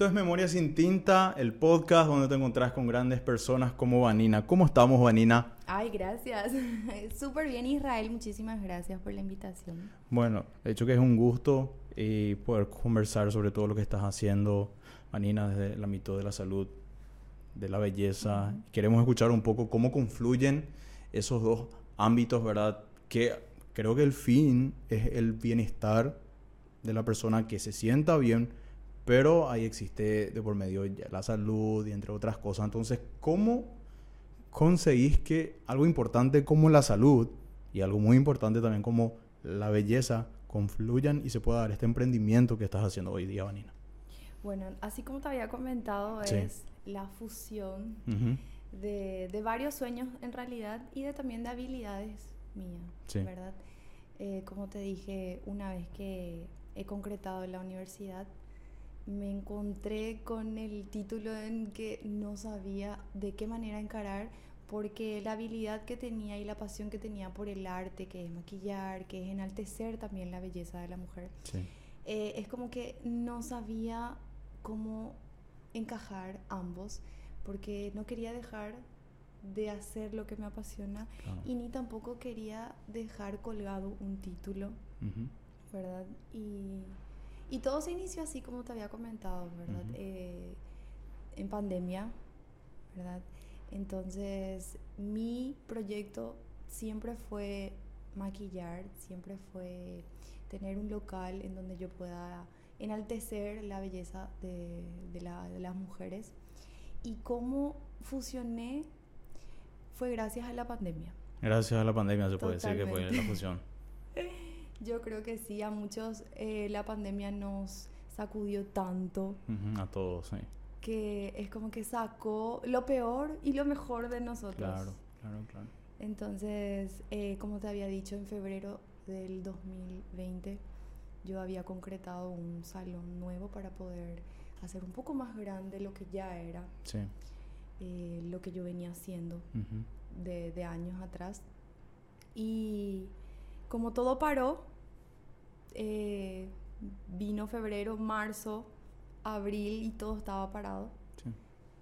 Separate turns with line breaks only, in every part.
Esto es Memoria sin Tinta, el podcast donde te encontrás con grandes personas como Vanina. ¿Cómo estamos, Vanina?
Ay, gracias. Súper bien, Israel. Muchísimas gracias por la invitación.
Bueno, de hecho que es un gusto y poder conversar sobre todo lo que estás haciendo, Vanina, desde el ámbito de la salud, de la belleza. Queremos escuchar un poco cómo confluyen esos dos ámbitos, ¿verdad? Que creo que el fin es el bienestar de la persona que se sienta bien, pero ahí existe de por medio la salud y entre otras cosas. Entonces, ¿cómo conseguís que algo importante como la salud y algo muy importante también como la belleza confluyan y se pueda dar este emprendimiento que estás haciendo hoy día, Vanina?
Bueno, así como te había comentado, es la fusión de, de, varios sueños en realidad y de también de habilidades mías, ¿verdad? Eh, como te dije, una vez que he concretado en la universidad, me encontré con el título en que no sabía de qué manera encarar porque la habilidad que tenía y la pasión que tenía por el arte, que es maquillar, que es enaltecer también la belleza de la mujer, eh, es como que no sabía cómo encajar ambos, porque no quería dejar de hacer lo que me apasiona y ni tampoco quería dejar colgado un título, ¿verdad? Y, y, todo se inició así como te había comentado, ¿verdad? Eh, en pandemia, ¿verdad? Entonces, mi proyecto siempre fue maquillar, siempre fue tener un local en donde yo pueda enaltecer la belleza de, de, la, de las mujeres. Y cómo fusioné fue gracias a la pandemia.
Gracias a la pandemia se puede decir que fue la fusión.
Yo creo que sí, a muchos eh, la pandemia nos sacudió tanto.
a todos, sí.
Que es como que sacó lo peor y lo mejor de nosotros.
Claro, claro, claro.
Entonces, eh, como te había dicho, en febrero del 2020 yo había concretado un salón nuevo para poder hacer un poco más grande lo que ya era.
Sí.
Eh, lo que yo venía haciendo de, años atrás. Y como todo paró, eh, vino febrero, marzo, abril y todo estaba parado.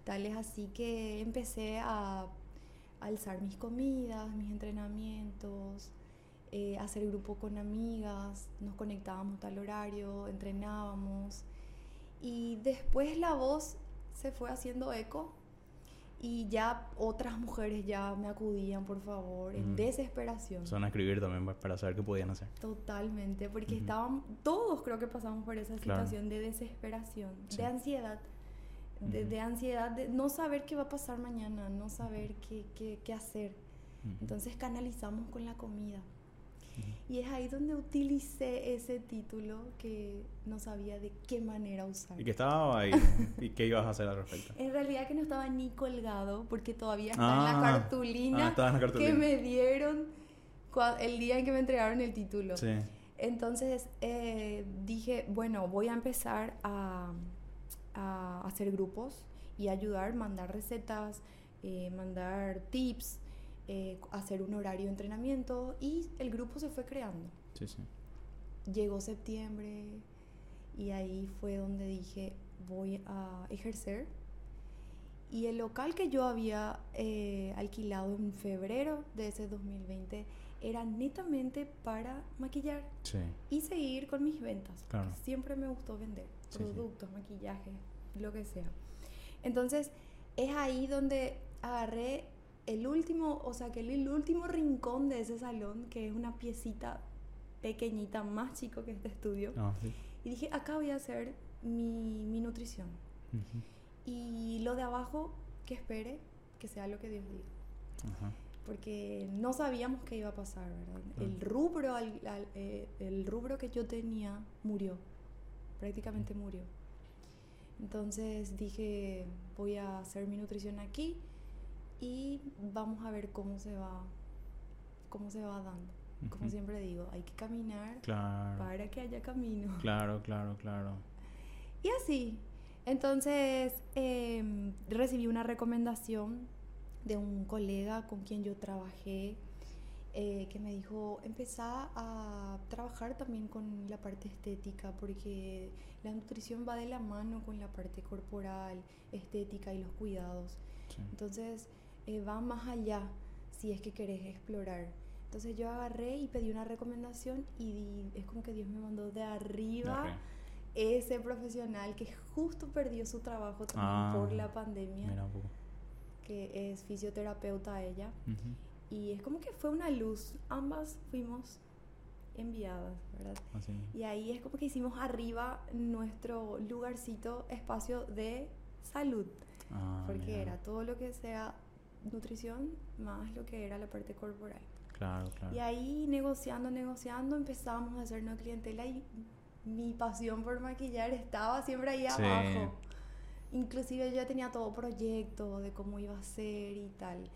Tal es así que empecé a alzar mis comidas, mis entrenamientos, eh, hacer grupo con amigas, nos conectábamos tal horario, entrenábamos. Y después la voz se fue haciendo eco y ya otras mujeres ya me acudían, por favor, en desesperación.
Son a escribir también para saber qué podían hacer.
Totalmente, porque estaban, todos creo que pasamos por esa situación de desesperación, de ansiedad, de, ansiedad de no saber qué va a pasar mañana, no saber qué, qué, qué hacer. Entonces canalizamos con la comida. Y es ahí donde utilicé ese título que no sabía de qué manera usar.
¿Y que estaba ahí? ¿Y qué ibas a hacer al respecto?
En realidad que no estaba ni colgado porque todavía está en, la ah, cartulina
ah,
que me dieron el día en que me entregaron el título.
Sí.
Entonces eh, dije, bueno, voy a empezar a, a, hacer grupos y ayudar, mandar recetas, eh, mandar tips eh, hacer un horario de entrenamiento y el grupo se fue creando.
Sí, sí.
Llegó septiembre y ahí fue donde dije voy a ejercer. Y el local que yo había eh, alquilado en febrero de ese 2020 era netamente para maquillar y seguir con mis ventas. Siempre me gustó vender productos, maquillaje, lo que sea. Entonces es ahí donde agarré el último, o sea, que el, último rincón de ese salón, que es una piecita pequeñita, más chico que este estudio,
ah,
y dije, acá voy a hacer mi, mi nutrición. Y lo de abajo, que espere, que sea lo que Dios diga. Porque no sabíamos qué iba a pasar, ¿verdad? El, rubro, eh, el rubro que yo tenía murió, prácticamente murió. Entonces dije, voy a hacer mi nutrición aquí y vamos a ver cómo se va, cómo se va dando. Como siempre digo, hay que caminar para que haya camino.
Claro, claro, claro.
Y así. Entonces em, recibí una recomendación de un colega con quien yo trabajé eh, que me dijo, empezá a trabajar también con la parte estética, porque la nutrición va de la mano con la parte corporal, estética y los cuidados. Entonces, eh, va más allá si es que querés explorar. Entonces yo agarré y pedí una recomendación y es como que Dios me mandó de arriba ese profesional que justo perdió su trabajo también ah, por la pandemia, que es fisioterapeuta ella. Y es como que fue una luz. Ambas fuimos enviadas, ¿verdad? Y ahí es como que hicimos arriba nuestro lugarcito, espacio de salud. Ah, porque era todo lo que sea nutrición más lo que era la parte corporal.
Claro, claro.
Y ahí negociando, negociando, empezamos a hacernos clientela y mi pasión por maquillar estaba siempre ahí abajo. Inclusive yo ya tenía todo proyecto de cómo iba a ser y tal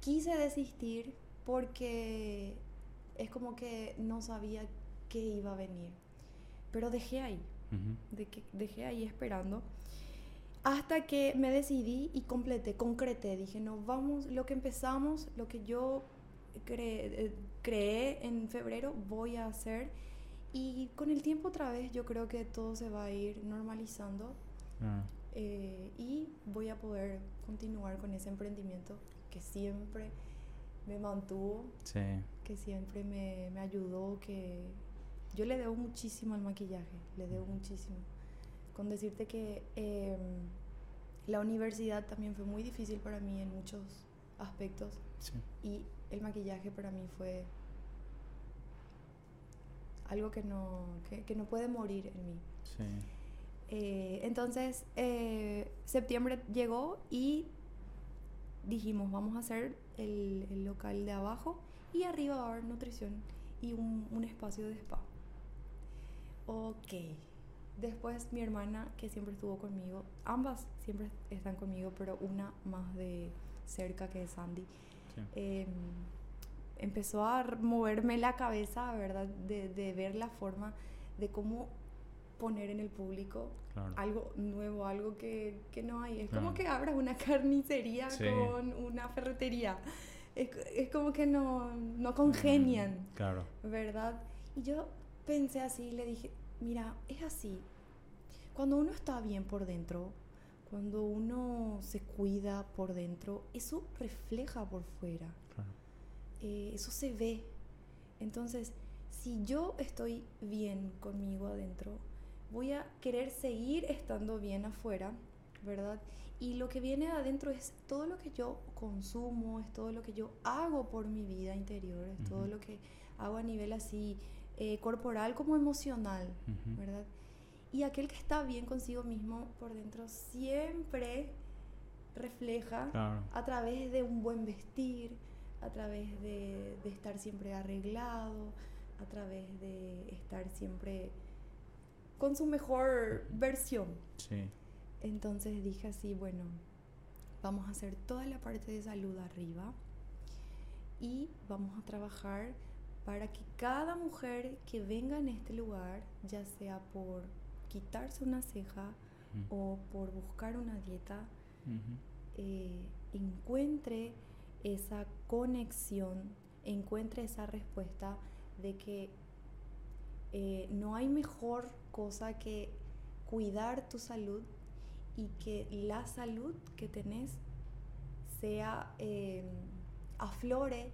quise desistir porque es como que no sabía qué iba a venir. Pero dejé ahí, de que, dejé ahí esperando. Hasta que me decidí y completé, concreté. Dije, no, vamos, lo que empezamos, lo que yo eh, creé en febrero, voy a hacer. Y con el tiempo otra vez yo creo que todo se va a ir normalizando. Ah. Eh, y voy a poder continuar con ese emprendimiento que siempre me mantuvo, que siempre me, me, ayudó, que yo le debo muchísimo al maquillaje, le debo muchísimo. Con decirte que em, la universidad también fue muy difícil para mí en muchos aspectos y el maquillaje para mí fue algo que no, que, que no puede morir en mí. Eh, entonces, eh, septiembre llegó y dijimos, vamos a hacer el, local de abajo y arriba va a haber nutrición y un, espacio de spa. Ok. Después mi hermana, que siempre estuvo conmigo, ambas siempre están conmigo, pero una más de cerca que es Sandy, em, empezó a moverme la cabeza, ¿verdad? De, de ver la forma de cómo poner en el público algo nuevo, algo que, que, no hay. Es como que abras una carnicería con una ferretería. Es, es como que no, no congenian,
mm, claro.
¿verdad? Y yo pensé así le dije, mira, es así. Cuando uno está bien por dentro, cuando uno se cuida por dentro, eso refleja por fuera. Eh, eso se ve. Entonces, si yo estoy bien conmigo adentro, voy a querer seguir estando bien afuera, ¿verdad? Y lo que viene adentro es todo lo que yo consumo, es todo lo que yo hago por mi vida interior, es todo lo que hago a nivel así eh, corporal como emocional, ¿verdad? Y aquel que está bien consigo mismo por dentro siempre refleja a través de un buen vestir, a través de, de estar siempre arreglado, a través de estar siempre con su mejor versión.
Sí.
Entonces dije así, bueno, vamos a hacer toda la parte de salud arriba y vamos a trabajar para que cada mujer que venga en este lugar, ya sea por quitarse una ceja o por buscar una dieta, eh, encuentre esa conexión, encuentre esa respuesta de que eh, no hay mejor cosa que cuidar tu salud y que la salud que tenés sea, eh, aflore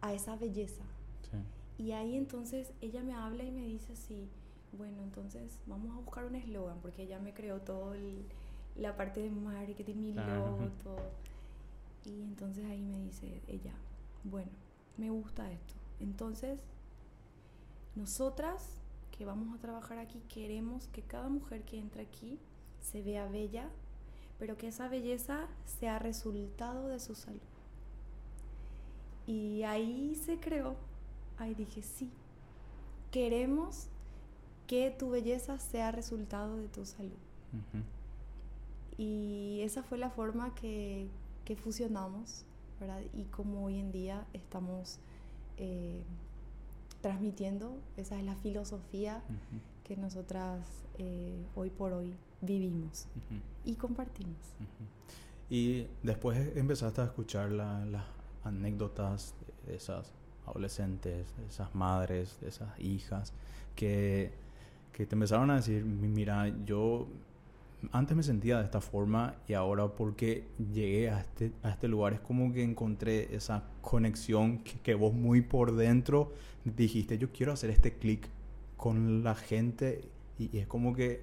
a esa belleza. Y ahí entonces ella me habla y me dice así, bueno, entonces vamos a buscar un eslogan, porque ella me creó todo la parte de marketing, mi logo, todo. Y entonces ahí me dice ella, bueno, me gusta esto. Entonces, nosotras que vamos a trabajar aquí queremos que cada mujer que entra aquí se vea bella, pero que esa belleza sea resultado de su salud. Y ahí se creó, ahí dije, sí, queremos que tu belleza sea resultado de tu salud. Y esa fue la forma que, que fusionamos, ¿verdad? Y como hoy en día estamos eh, transmitiendo. Esa es la filosofía que nosotras eh, hoy por hoy vivimos y compartimos.
Y después empezaste a escuchar las anécdotas de esas adolescentes, de esas madres, de esas hijas, que, que te empezaron a decir, mira, yo antes me sentía de esta forma y ahora porque llegué a este, a este lugar es como que encontré esa conexión que, que vos muy por dentro dijiste, yo quiero hacer este clic con la gente y, es como que,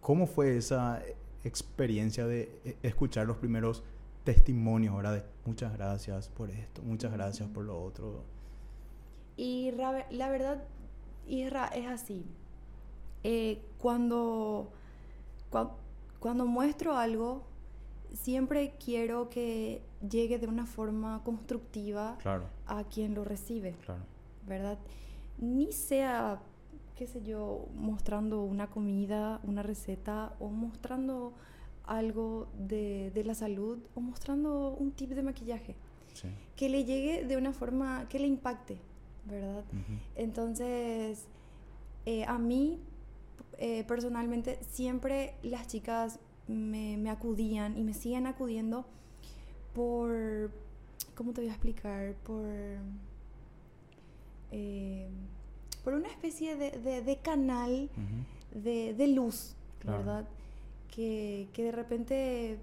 ¿cómo fue esa experiencia de e, escuchar los primeros testimonios ahora de muchas gracias por esto, muchas gracias por lo otro?
Y la verdad, Isra, es así. Eh, cuando cuando, muestro algo, siempre quiero que llegue de una forma constructiva a quien lo recibe. ¿Verdad? Ni sea, qué sé yo, mostrando una comida, una receta o mostrando algo de, la salud o mostrando un tip de maquillaje. Que le llegue de una forma que le impacte, ¿verdad? Entonces, eh, a mí eh, personalmente siempre las chicas me, acudían y me siguen acudiendo por, ¿cómo te voy a explicar? Por, eh, por una especie de, canal de, luz, ¿verdad? Que, de repente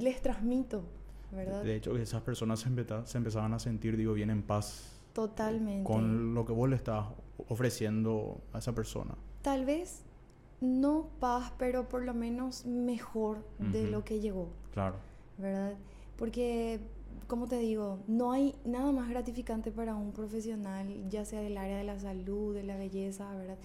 les transmito, ¿verdad?
De hecho, esas personas se, se empezaban a sentir, digo, bien en paz.
Totalmente.
Con lo que vos le estás ofreciendo a esa persona
tal vez no paz, pero por lo menos mejor de lo que llegó.
Claro.
¿Verdad? Porque, como te digo, no hay nada más gratificante para un profesional, ya sea del área de la salud, de la belleza, ¿verdad?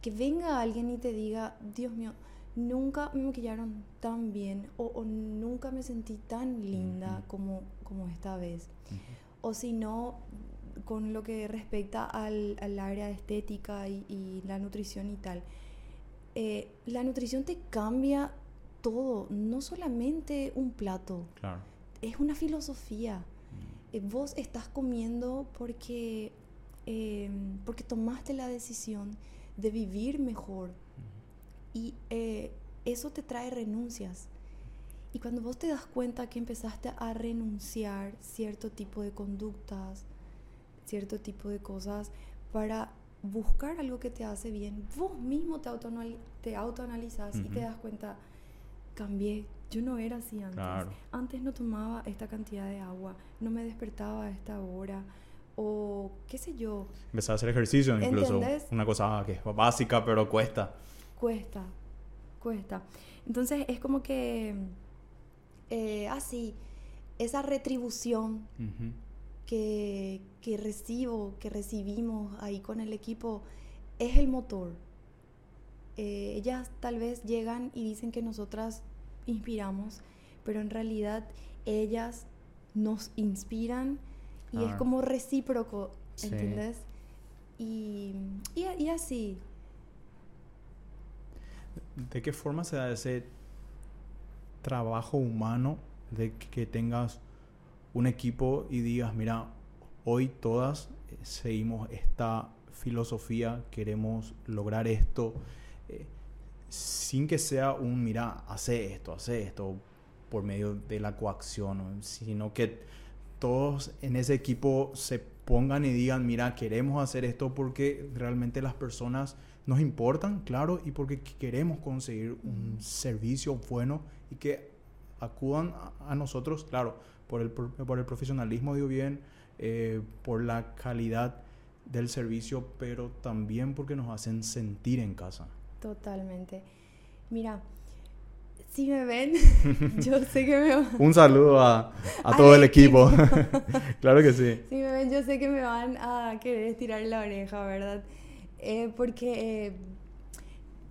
Que venga alguien y te diga, Dios mío, nunca me maquillaron tan bien o, nunca me sentí tan linda como, como esta vez. O si no, con lo que respecta al, al área estética y, la nutrición y tal. Eh, la nutrición te cambia todo, no solamente un plato.
Claro.
Es una filosofía. Mm. Eh, vos estás comiendo porque, em, porque tomaste la decisión de vivir mejor. Y eh, eso te trae renuncias. Y cuando vos te das cuenta que empezaste a renunciar cierto tipo de conductas, cierto tipo de cosas para buscar algo que te hace bien. Vos mismo te, te autoanalizas y te das cuenta, cambié, yo no era así antes. Antes no tomaba esta cantidad de agua, no me despertaba a esta hora o qué sé yo.
Empezaba a hacer ejercicio incluso. Una cosa que es básica pero cuesta.
Cuesta, cuesta. Entonces es como que eh, así, esa retribución que, que recibo, que recibimos ahí con el equipo, es el motor. Eh, ellas tal vez llegan y dicen que nosotras inspiramos, pero en realidad ellas nos inspiran y es como recíproco, ¿entiendes? Y, y, así.
¿De qué forma se da ese trabajo humano de que tengas un equipo y digas, mira, hoy todas eh, seguimos esta filosofía, queremos lograr esto, eh, sin que sea un, mira, hace esto, hace esto, por medio de la coacción, sino que todos en ese equipo se pongan y digan, mira, queremos hacer esto porque realmente las personas nos importan, claro, y porque queremos conseguir un servicio bueno y que acudan a nosotros, claro, por el, por el profesionalismo, digo bien, eh, por la calidad del servicio, pero también porque nos hacen sentir en casa.
Totalmente. Mira, si me ven, yo sé que me van...
Un saludo a, a todo el equipo. claro que sí.
Si me ven, yo sé que me van a querer estirar la oreja, ¿verdad? Eh, porque eh,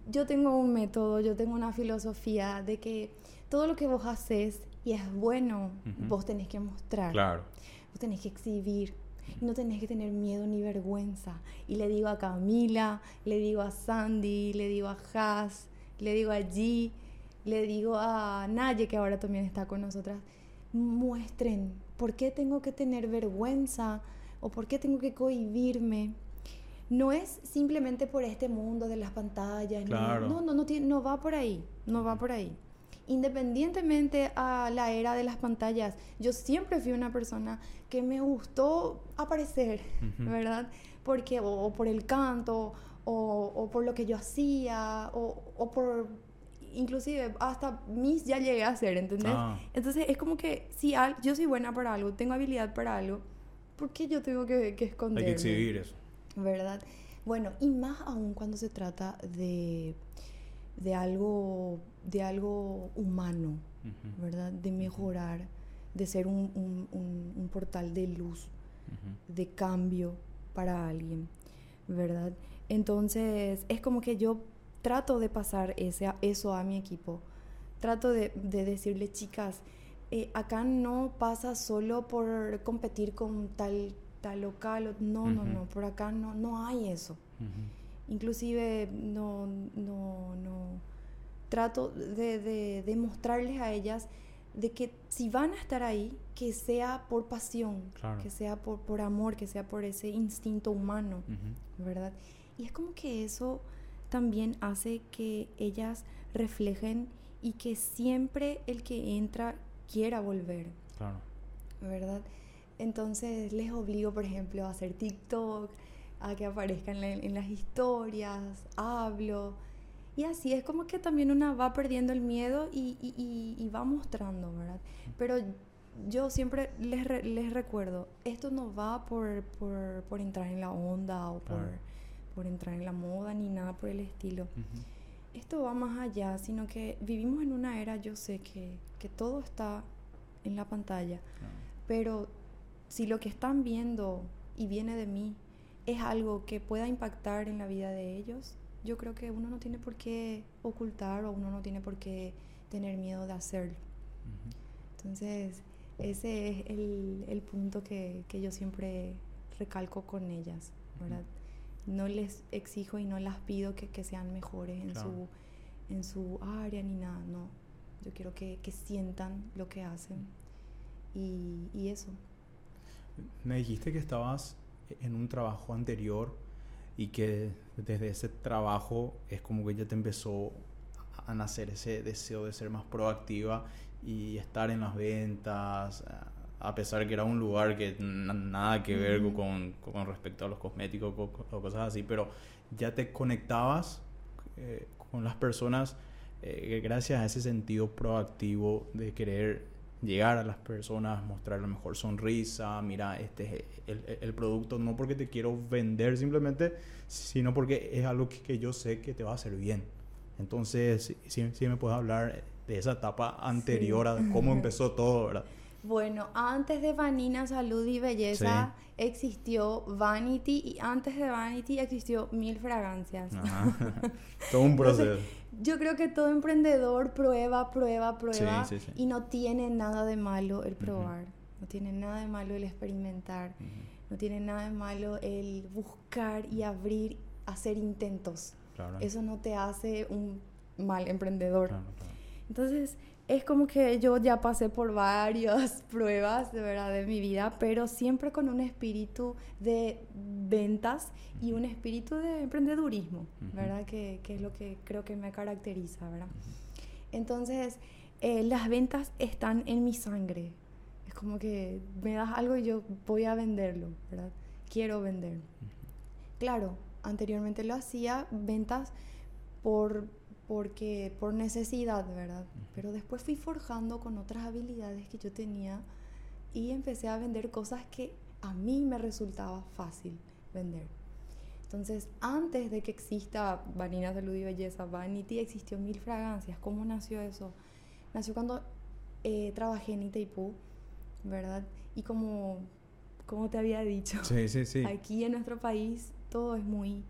yo tengo un método, yo tengo una filosofía de que todo lo que vos haces y es bueno, vos tenés que mostrar.
Claro.
Vos tenés que exhibir. Y no tenés que tener miedo ni vergüenza. Y le digo a Camila, le digo a Sandy, le digo a Haas, le digo a G, le digo a Naye, que ahora también está con nosotras. Muestren por qué tengo que tener vergüenza o por qué tengo que cohibirme. No es simplemente por este mundo de las pantallas.
Claro.
No, no, no, no, no va por ahí. No va por ahí independientemente a la era de las pantallas, yo siempre fui una persona que me gustó aparecer, ¿verdad? Porque o, por el canto, o, por lo que yo hacía, o, por inclusive hasta mis ya llegué a hacer, ¿entendés? Ah. Entonces es como que si yo soy buena para algo, tengo habilidad para algo, ¿por qué yo tengo que, que esconderme?
Hay que exhibir eso.
¿Verdad? Bueno, y más aún cuando se trata de, de, algo, de algo humano, ¿verdad? De mejorar, de ser un, un, portal de luz, de cambio para alguien, ¿verdad? Entonces, es como que yo trato de pasar ese, eso a mi equipo. Trato de, de decirle, chicas, eh, acá no pasa solo por competir con tal local, no, no, no, por acá no, no hay eso. Inclusive no, no, no, trato de, de, de, mostrarles a ellas de que si van a estar ahí, que sea por pasión, que sea por, por amor, que sea por ese instinto humano, ¿verdad? Y es como que eso también hace que ellas reflejen y que siempre el que entra quiera volver. Claro. ¿Verdad? Entonces les obligo, por ejemplo, a hacer TikTok, a que aparezcan en, las historias, hablo. Y así es como que también una va perdiendo el miedo y, va mostrando, ¿verdad? Pero yo siempre les, les recuerdo, esto no va por, por, entrar en la onda o por, por, entrar en la moda ni nada por el estilo. Esto va más allá, sino que vivimos en una era, yo sé que, que todo está en la pantalla, pero si lo que están viendo y viene de mí es algo que pueda impactar en la vida de ellos, yo creo que uno no tiene por qué ocultar o uno no tiene por qué tener miedo de hacerlo. Entonces, ese es el, punto que, yo siempre recalco con ellas, ¿verdad? No les exijo y no las pido que, sean mejores en, su, en su área ni nada, no. Yo quiero que, sientan lo que hacen y, y eso,
me dijiste que estabas en un trabajo anterior y que desde ese trabajo es como que ya te empezó a nacer ese deseo de ser más proactiva y estar en las ventas, a pesar que era un lugar que nada que ver con, con, respecto a los cosméticos o, cosas así, pero ya te conectabas eh, con las personas eh, gracias a ese sentido proactivo de querer llegar a las personas, mostrar la mejor sonrisa, mira, este es el, producto, no porque te quiero vender simplemente, sino porque es algo que, yo sé que te va a hacer bien. Entonces, sí, me puedes hablar de esa etapa anterior a cómo empezó todo, ¿verdad?
Bueno, antes de Vanina Salud y Belleza existió Vanity y antes de Vanity existió Mil Fragancias.
todo un proceso.
Yo creo que todo emprendedor prueba, prueba, prueba y no tiene nada de malo el probar, no tiene nada de malo el experimentar, no tiene nada de malo el buscar y abrir, hacer intentos. Eso no te hace un mal emprendedor. Entonces, es como que yo ya pasé por varias pruebas de verdad de mi vida, pero siempre con un espíritu de ventas y un espíritu de emprendedurismo, ¿verdad? Que, que, es lo que creo que me caracteriza, ¿verdad? Entonces, eh, las ventas están en mi sangre. Es como que me das algo y yo voy a venderlo, ¿verdad? Quiero vender. Claro, anteriormente lo hacía ventas por porque por necesidad, ¿verdad? Pero después fui forjando con otras habilidades que yo tenía y empecé a vender cosas que a mí me resultaba fácil vender. Entonces, antes de que exista Vanina Salud y Belleza, Vanity, existió Mil Fragancias. ¿Cómo nació eso? Nació cuando eh, trabajé en Itaipú, ¿verdad? Y como, como te había dicho, aquí en nuestro país todo es muy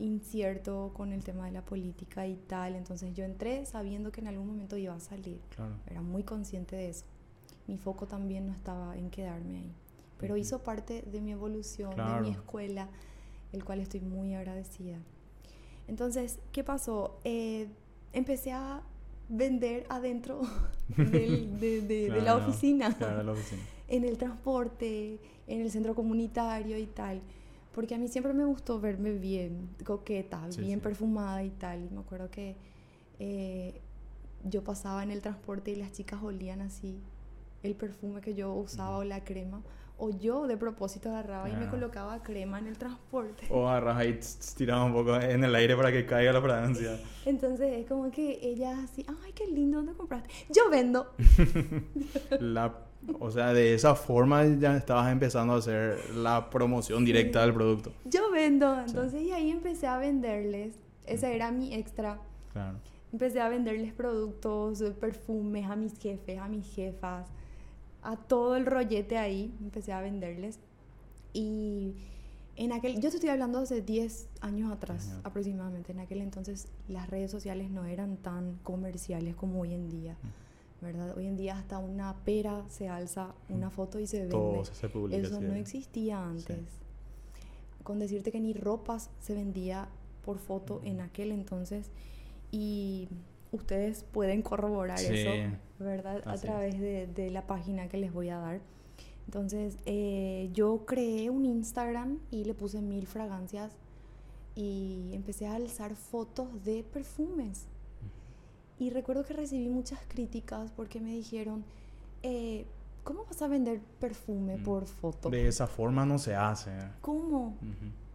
incierto con el tema de la política y tal. Entonces yo entré sabiendo que en algún momento iba a salir. Era muy consciente de eso. Mi foco también no estaba en quedarme ahí. Pero hizo parte de mi evolución, de mi escuela, el cual estoy muy agradecida. Entonces, ¿qué pasó? Eh, empecé a vender adentro de, la oficina. en el transporte, en el centro comunitario y tal porque a mí siempre me gustó verme bien coqueta, bien perfumada y tal. Y me acuerdo que eh, yo pasaba en el transporte y las chicas olían así el perfume que yo usaba o la crema. O yo de propósito agarraba y me ah. colocaba crema en el transporte.
O agarraba y tiraba un poco en el aire para que caiga la fragancia.
Entonces es como que ella así, ay, qué lindo, ¿dónde compraste? Yo vendo.
la, o sea, de esa forma ya estabas empezando a hacer la promoción directa del producto.
Yo vendo. Entonces y ahí empecé a venderles. Ese era mi extra. Claro. Empecé a venderles productos, perfumes a mis jefes, a mis jefas a todo el rollete ahí, empecé a venderles. Y en aquel, yo te estoy hablando hace 10 años atrás aproximadamente, en aquel entonces las redes sociales no eran tan comerciales como hoy en día. ¿Verdad? Hoy en día hasta una pera se alza una foto y se vende. Eso no existía antes. Con decirte que ni ropas se vendía por foto en aquel entonces y ustedes pueden corroborar eso, ¿verdad? a través de, la página que les voy a dar. Entonces, eh, yo creé un Instagram y le puse mil fragancias y empecé a alzar fotos de perfumes. Y recuerdo que recibí muchas críticas porque me dijeron, eh, ¿cómo vas a vender perfume mm. por foto?
De esa forma no se hace.
¿Cómo?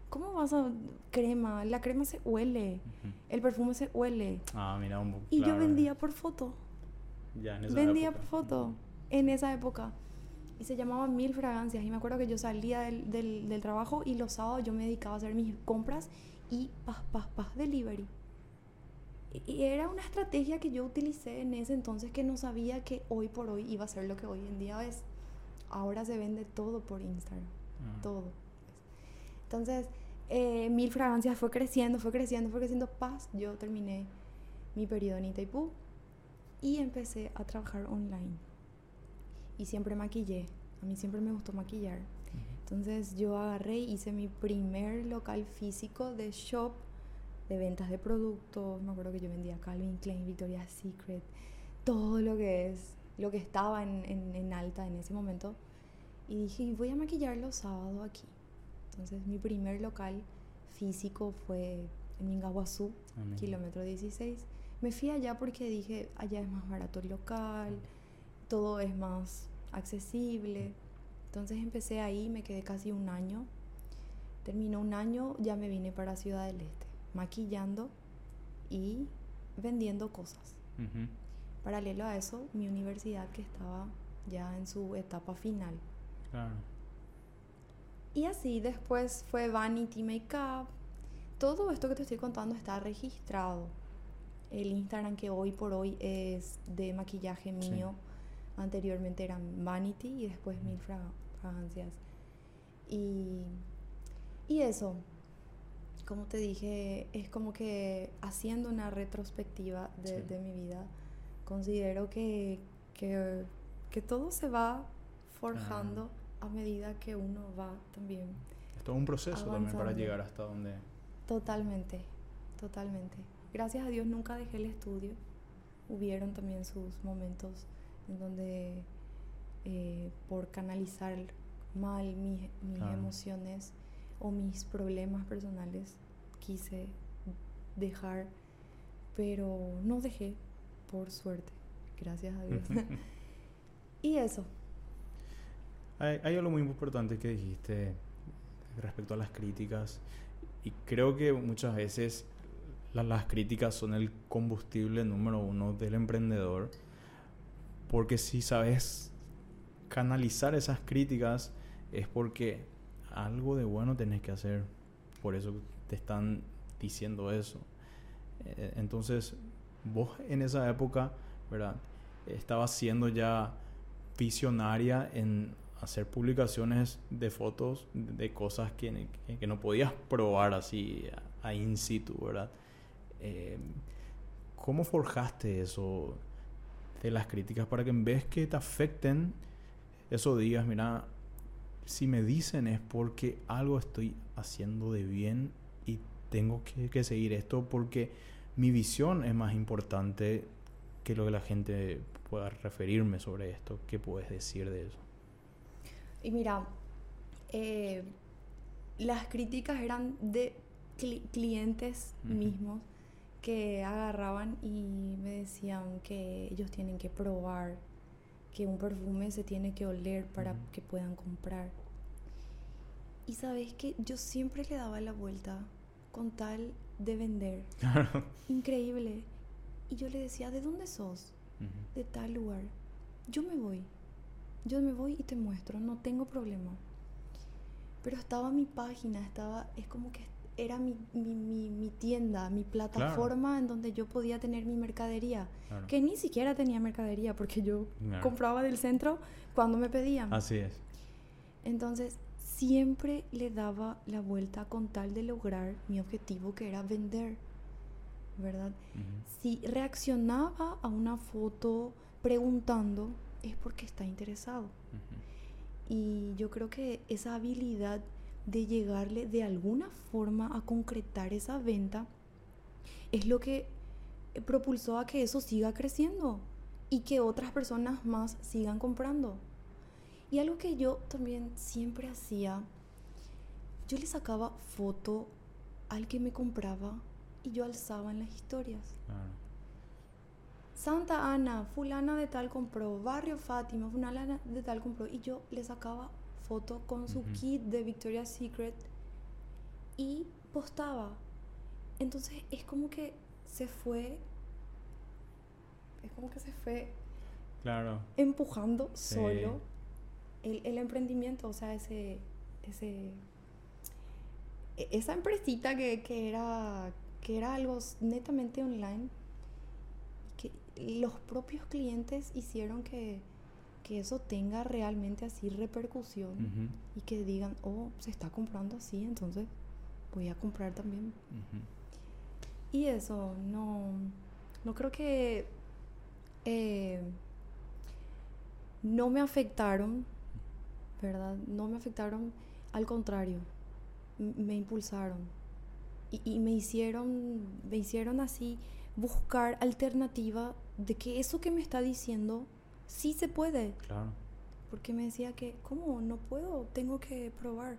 ¿Cómo vas a crema? La crema se huele, el perfume se huele.
Ah, mira, un
Y yo vendía por foto. Ya, en esa vendía por foto en esa época. Y se llamaba Mil Fragancias. Y me acuerdo que yo salía del, del, trabajo y los sábados yo me dedicaba a hacer mis compras y paz, paz, paz, delivery. Y era una estrategia que yo utilicé en ese entonces que no sabía que hoy por hoy iba a ser lo que hoy en día es. Ahora se vende todo por Instagram. Ah. Todo. Entonces, eh, Mil Fragancias fue creciendo, fue creciendo, fue creciendo. Paz, yo terminé mi periodo en Itaipú y empecé a trabajar online. Y siempre maquillé. A mí siempre me gustó maquillar. Entonces yo agarré hice mi primer local físico de shop de ventas de productos. Me acuerdo que yo vendía Calvin Klein, Victoria's Secret, todo lo que es, lo que estaba en, en, en alta en ese momento. Y dije, voy a maquillar los sábados aquí. Entonces mi primer local físico fue en Mingaguazú, kilómetro 16. Me fui allá porque dije, allá es más barato el local, todo es más accesible. Entonces empecé ahí, me quedé casi un año. Terminó un año, ya me vine para Ciudad del Este, maquillando y vendiendo cosas. Paralelo a eso, mi universidad que estaba ya en su etapa final. Claro. Y así después fue Vanity Makeup. Todo esto que te estoy contando está registrado. El Instagram que hoy por hoy es de maquillaje mío. Anteriormente era Vanity y después Mil Fragancias. Y, y eso, como te dije, es como que haciendo una retrospectiva de, mi vida, considero que, que, todo se va forjando a medida que uno va también.
Es todo un proceso también para llegar hasta donde...
Totalmente, totalmente. Gracias a Dios nunca dejé el estudio. Hubieron también sus momentos en donde eh, por canalizar mal mis, mis emociones o mis problemas personales quise dejar, pero no dejé, por suerte, gracias a Dios. y eso,
hay, algo muy importante que dijiste respecto a las críticas y creo que muchas veces las críticas son el combustible número uno del emprendedor porque si sabes canalizar esas críticas es porque algo de bueno tenés que hacer. Por eso te están diciendo eso. E, entonces vos en esa época verdad estabas siendo ya visionaria en hacer publicaciones de fotos de cosas que, que, no podías probar así a, in situ, ¿verdad? Eh, ¿Cómo forjaste eso de las críticas para que en vez que te afecten, eso digas, mira, si me dicen es porque algo estoy haciendo de bien y tengo que, que seguir esto porque mi visión es más importante que lo que la gente pueda referirme sobre esto. ¿Qué puedes decir de eso?
Y mira, eh, las críticas eran de clientes mismos que agarraban y me decían que ellos tienen que probar, que un perfume se tiene que oler para que puedan comprar. Y sabes que yo siempre le daba la vuelta con tal de vender. Increíble. Y yo le decía, ¿de dónde sos? De tal lugar. Yo me voy. Yo me voy y te muestro, no tengo problema. Pero estaba mi página, estaba, es como que era mi, mi, mi, tienda, mi plataforma en donde yo podía tener mi mercadería. Que ni siquiera tenía mercadería porque yo compraba del centro cuando me pedían.
Así es.
Entonces, siempre le daba la vuelta con tal de lograr mi objetivo que era vender. ¿Verdad? Si reaccionaba a una foto preguntando, es porque está interesado. Y yo creo que esa habilidad de llegarle de alguna forma a concretar esa venta es lo que propulsó a que eso siga creciendo y que otras personas más sigan comprando. Y algo que yo también siempre hacía, yo le sacaba foto al que me compraba y yo alzaba en las historias. Santa Ana, fulana de tal compró, Barrio Fátima, fulana de tal compró, y yo le sacaba foto con su kit de Victoria's Secret y postaba. Entonces es como que se fue, es como que se fue
claro.
empujando solo el, el, emprendimiento, o sea, ese, ese, e, esa empresita que, que, era, que era algo netamente online los propios clientes hicieron que, eso tenga realmente así repercusión y que digan, oh, se está comprando así, entonces voy a comprar también. Y eso, no, no creo que eh, no me afectaron, ¿verdad? No me afectaron, al contrario, me impulsaron y, y me hicieron, me hicieron así buscar alternativa de que eso que me está diciendo sí se puede.
Claro.
Porque me decía que, ¿cómo? No puedo, tengo que probar.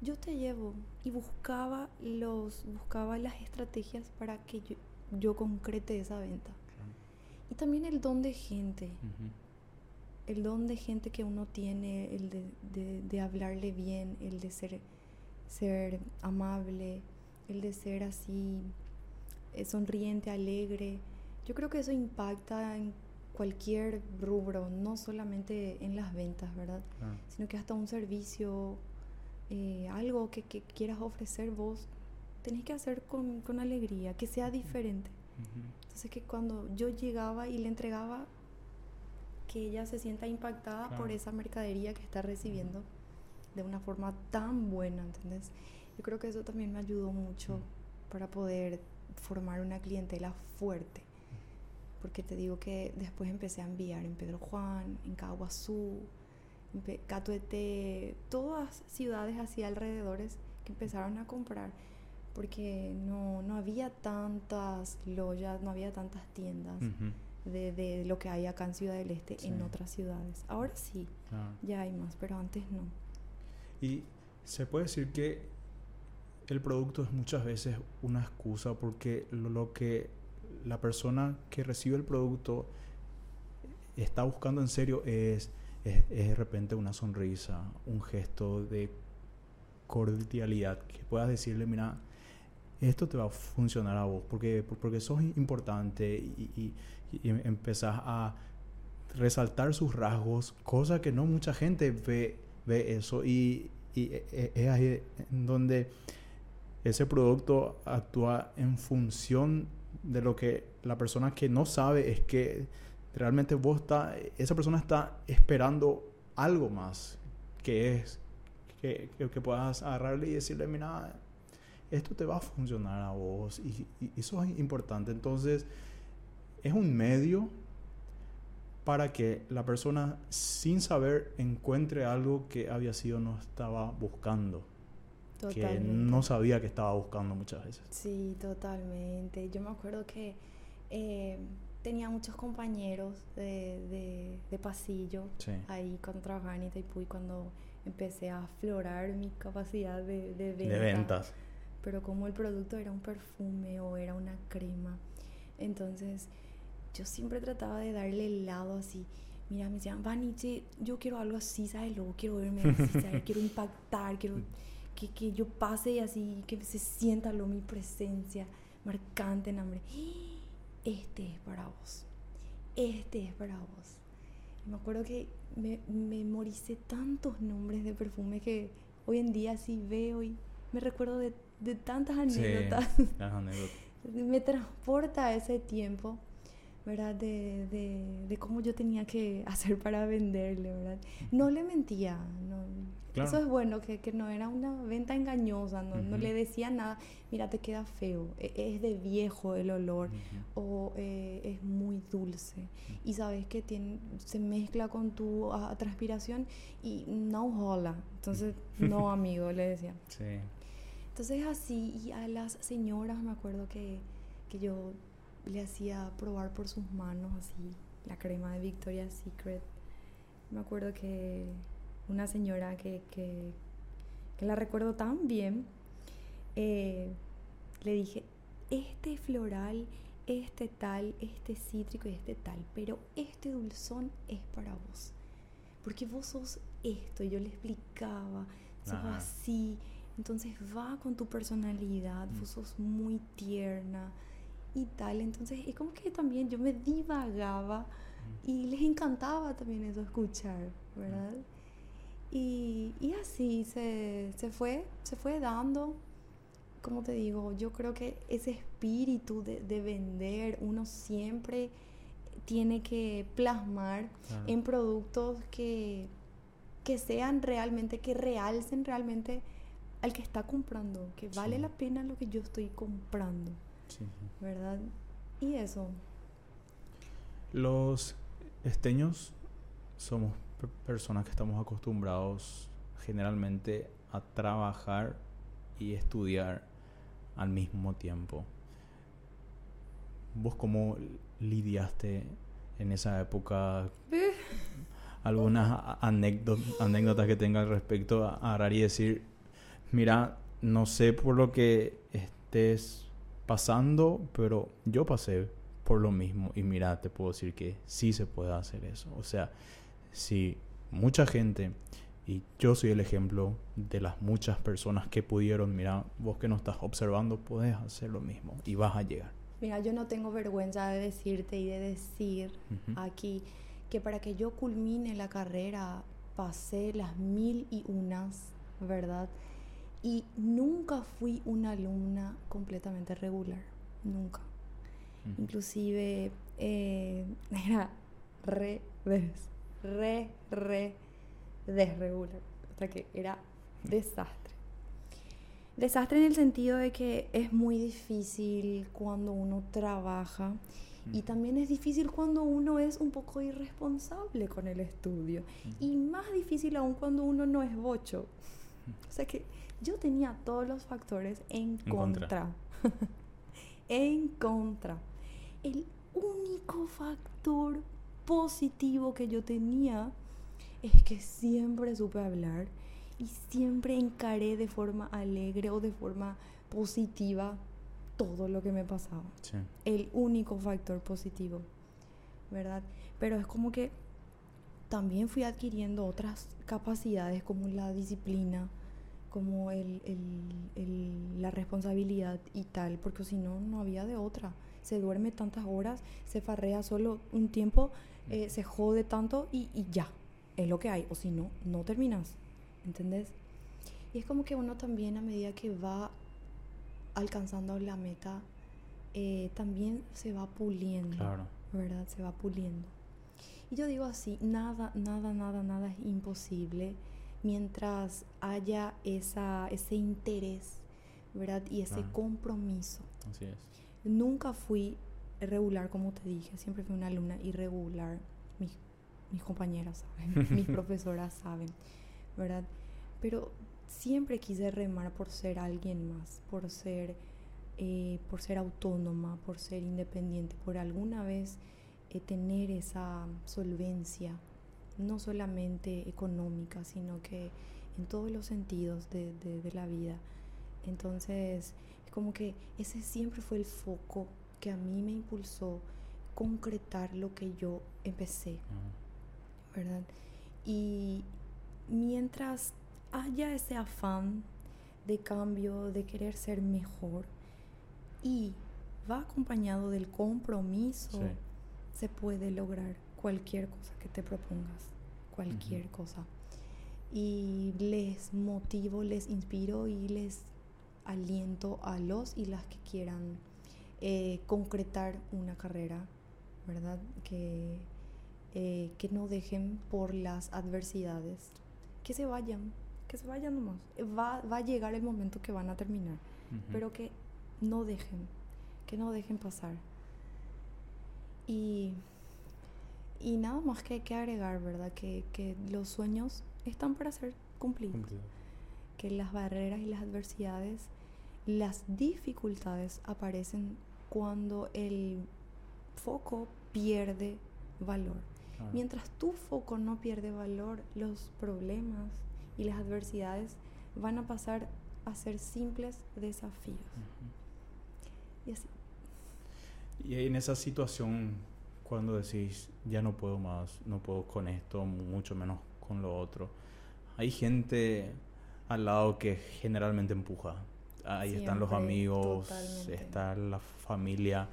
Yo te llevo y buscaba los buscaba las estrategias para que yo, concrete esa venta. Y también el don de gente. El don de gente que uno tiene, el de, de, hablarle bien, el de ser, ser amable, el de ser así eh, sonriente, alegre. Yo creo que eso impacta en cualquier rubro, no solamente en las ventas, ¿verdad? Sino que hasta un servicio, eh, algo que, quieras ofrecer vos, tenés que hacer con, alegría, que sea diferente. Entonces que cuando yo llegaba y le entregaba, que ella se sienta impactada por esa mercadería que está recibiendo de una forma tan buena, ¿entendés? Yo creo que eso también me ayudó mucho para poder formar una clientela fuerte. Porque te digo que después empecé a enviar en Pedro Juan, en Caguazú, en Catuete, todas ciudades así alrededores que empezaron a comprar. Porque no, no había tantas loyas, no había tantas tiendas. de, de, lo que hay acá en Ciudad del Este en otras ciudades. Ahora sí, ya hay más, pero antes no.
Y se puede decir que el producto es muchas veces una excusa porque lo, que la persona que recibe el producto está buscando en serio es, es, de repente una sonrisa, un gesto de cordialidad, que puedas decirle, mira, esto te va a funcionar a vos, porque, porque sos importante y, y, y empezás a resaltar sus rasgos, cosa que no mucha gente ve, ve eso y, y e, e, es ahí en donde ese producto actúa en función de lo que la persona que no sabe es que realmente vos está, esa persona está esperando algo más, que es que, que, puedas agarrarle y decirle, mira, esto te va a funcionar a vos y, y, eso es importante. Entonces, es un medio para que la persona sin saber encuentre algo que había sido no estaba buscando que no sabía que estaba buscando muchas veces.
Sí, totalmente. Yo me acuerdo que eh, tenía muchos compañeros de, de, pasillo ahí cuando trabajaba en Itaipú y cuando empecé a aflorar mi capacidad de, de,
ventas.
pero como el producto era un perfume o era una crema. Entonces yo siempre trataba de darle el lado así. Mira, me decían, Vaniche, yo quiero algo así, ¿sabes? Luego quiero verme así, ¿sabes? Quiero impactar, quiero que, que, yo pase así, que se sienta lo mi presencia marcante en hambre. Este es para vos. Este es para vos. me acuerdo que me memoricé tantos nombres de perfume que hoy en día sí veo y me recuerdo de, de tantas anécdotas. me transporta a ese tiempo, ¿verdad? De, de, de, cómo yo tenía que hacer para venderle, ¿verdad? No le mentía, no, eso es bueno, que, que, no era una venta engañosa, no, no, le decía nada, mira, te queda feo, e, es de viejo el olor o eh, es muy dulce. Y sabes que tiene, se mezcla con tu transpiración y no hola, entonces no amigo, le decía. Sí. Entonces así, y a las señoras me acuerdo que, que yo le hacía probar por sus manos así la crema de Victoria's Secret. Me acuerdo que una señora que, que, la recuerdo tan bien, eh, le dije, este floral, este tal, este cítrico y este tal, pero este dulzón es para vos. Porque vos sos esto, y yo le explicaba, sos así, entonces va con tu personalidad, vos mm. sos muy tierna y tal. Entonces es como que también yo me divagaba mm. y les encantaba también eso escuchar, ¿verdad? Y, y así se, se, fue, se fue dando. Como te digo, yo creo que ese espíritu de, de vender uno siempre tiene que plasmar en productos que, que sean realmente, que realcen realmente al que está comprando, que vale la pena lo que yo estoy comprando. ¿Verdad? Y eso.
Los esteños somos personas que estamos acostumbrados generalmente a trabajar y estudiar al mismo tiempo. ¿Vos cómo lidiaste en esa época? ¿Algunas anécdotas, que tenga al respecto a agarrar y decir, mira, no sé por lo que estés pasando, pero yo pasé por lo mismo y mira, te puedo decir que sí se puede hacer eso. O sea, si mucha gente, y yo soy el ejemplo de las muchas personas que pudieron, mira, vos que no estás observando, puedes hacer lo mismo y vas a llegar.
Mira, yo no tengo vergüenza de decirte y de decir aquí que para que yo culmine la carrera pasé las mil y unas, ¿verdad? Y nunca fui una alumna completamente regular, nunca. Inclusive eh, era revés re, re desregular. O sea que era desastre. Desastre en el sentido de que es muy difícil cuando uno trabaja y también es difícil cuando uno es un poco irresponsable con el estudio. Y más difícil aún cuando uno no es bocho. O sea que yo tenía todos los factores en, contra. en contra. El único factor positivo que yo tenía es que siempre supe hablar y siempre encaré de forma alegre o de forma positiva todo lo que me pasaba. El único factor positivo, ¿verdad? Pero es como que también fui adquiriendo otras capacidades como la disciplina, como el, la responsabilidad y tal, porque si no, no había de otra. Se duerme tantas horas, se farrea solo un tiempo eh, se jode tanto y, ya, es lo que hay, o si no, no terminas, ¿entendés? Y es como que uno también a medida que va alcanzando la meta, eh, también se va puliendo, ¿verdad? Se va puliendo. Y yo digo así, nada, nada, nada, nada es imposible mientras haya esa, ese interés, ¿verdad? Y ese compromiso. Así es. Nunca fui regular, como te dije, siempre fui una alumna irregular. Mis, mis compañeras saben, mis profesoras saben, ¿verdad? Pero siempre quise remar por ser alguien más, por ser, eh, por ser autónoma, por ser independiente, por alguna vez eh, tener esa solvencia, no solamente económica, sino que en todos los sentidos de, de, la vida, Entonces, es como que ese siempre fue el foco que a mí me impulsó concretar lo que yo empecé, ¿verdad? Y mientras haya ese afán de cambio, de querer ser mejor, y va acompañado del compromiso, se puede lograr cualquier cosa que te propongas, cualquier cosa. Y les motivo, les inspiro y les aliento a los y las que quieran eh, concretar una carrera, ¿verdad? Que, eh, que no dejen por las adversidades, que se vayan, que se vayan nomás. Va, va a llegar el momento que van a terminar, pero que no dejen, que no dejen pasar. Y, y nada más que hay que agregar, ¿verdad? Que, que los sueños están para ser cumplidos. Que las barreras y las adversidades, las dificultades aparecen cuando el foco pierde valor. Mientras tu foco no pierde valor, los problemas y las adversidades van a pasar a ser simples desafíos. Y así.
Y en esa situación, cuando decís, ya no puedo más, no puedo con esto, mucho menos con lo otro, hay gente al lado que generalmente empuja. Ahí están los amigos, está la familia.